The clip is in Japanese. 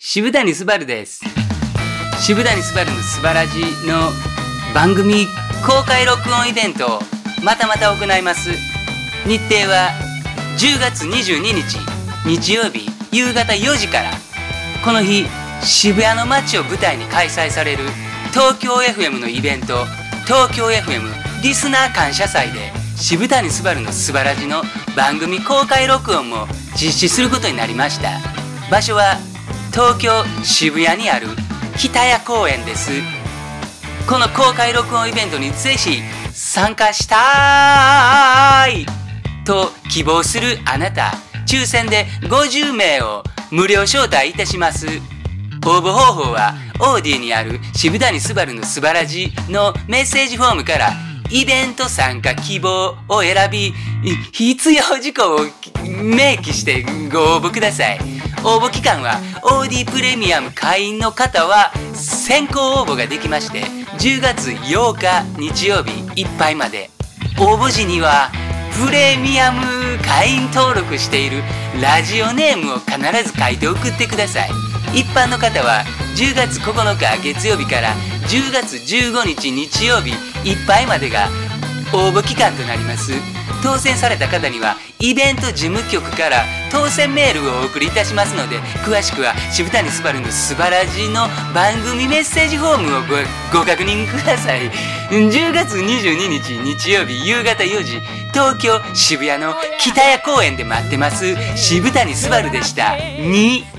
渋谷すばるです。渋谷すばるのすばらじの番組公開録音イベントをまたまた行います。日程は10月22日日曜日夕方4時からこの日渋谷の街を舞台に開催される東京 FM のイベント東京 FM リスナー感謝祭で渋谷すばるのすばらじの番組公開録音も実施することになりました場所は東京渋谷にある北谷公園です。この公開録音イベントにぜひ参加したい。と希望するあなた抽選で50名を無料招待いたします。応募方法はオーディにある渋谷すばるのすばらじのメッセージフォームからイベント参加希望を選び必要事項を明記してご応募ください。応募期間は OD プレミアム会員の方は先行応募ができまして10月8日日曜日いっぱいまで。応募時にはプレミアム会員登録しているラジオネームを必ず書いて送ってください。一般の方は10月9日月曜日から10月15日日曜日いっぱいまでが応募期間となります。当選された方にはイベント事務局から当選メールをお送りいたしますので詳しくは渋谷すばるのすばらじの番組メッセージフォームをご確認ください。10月22日日曜日夕方4時東京渋谷の北谷公園で待ってます。渋谷すばるでした。2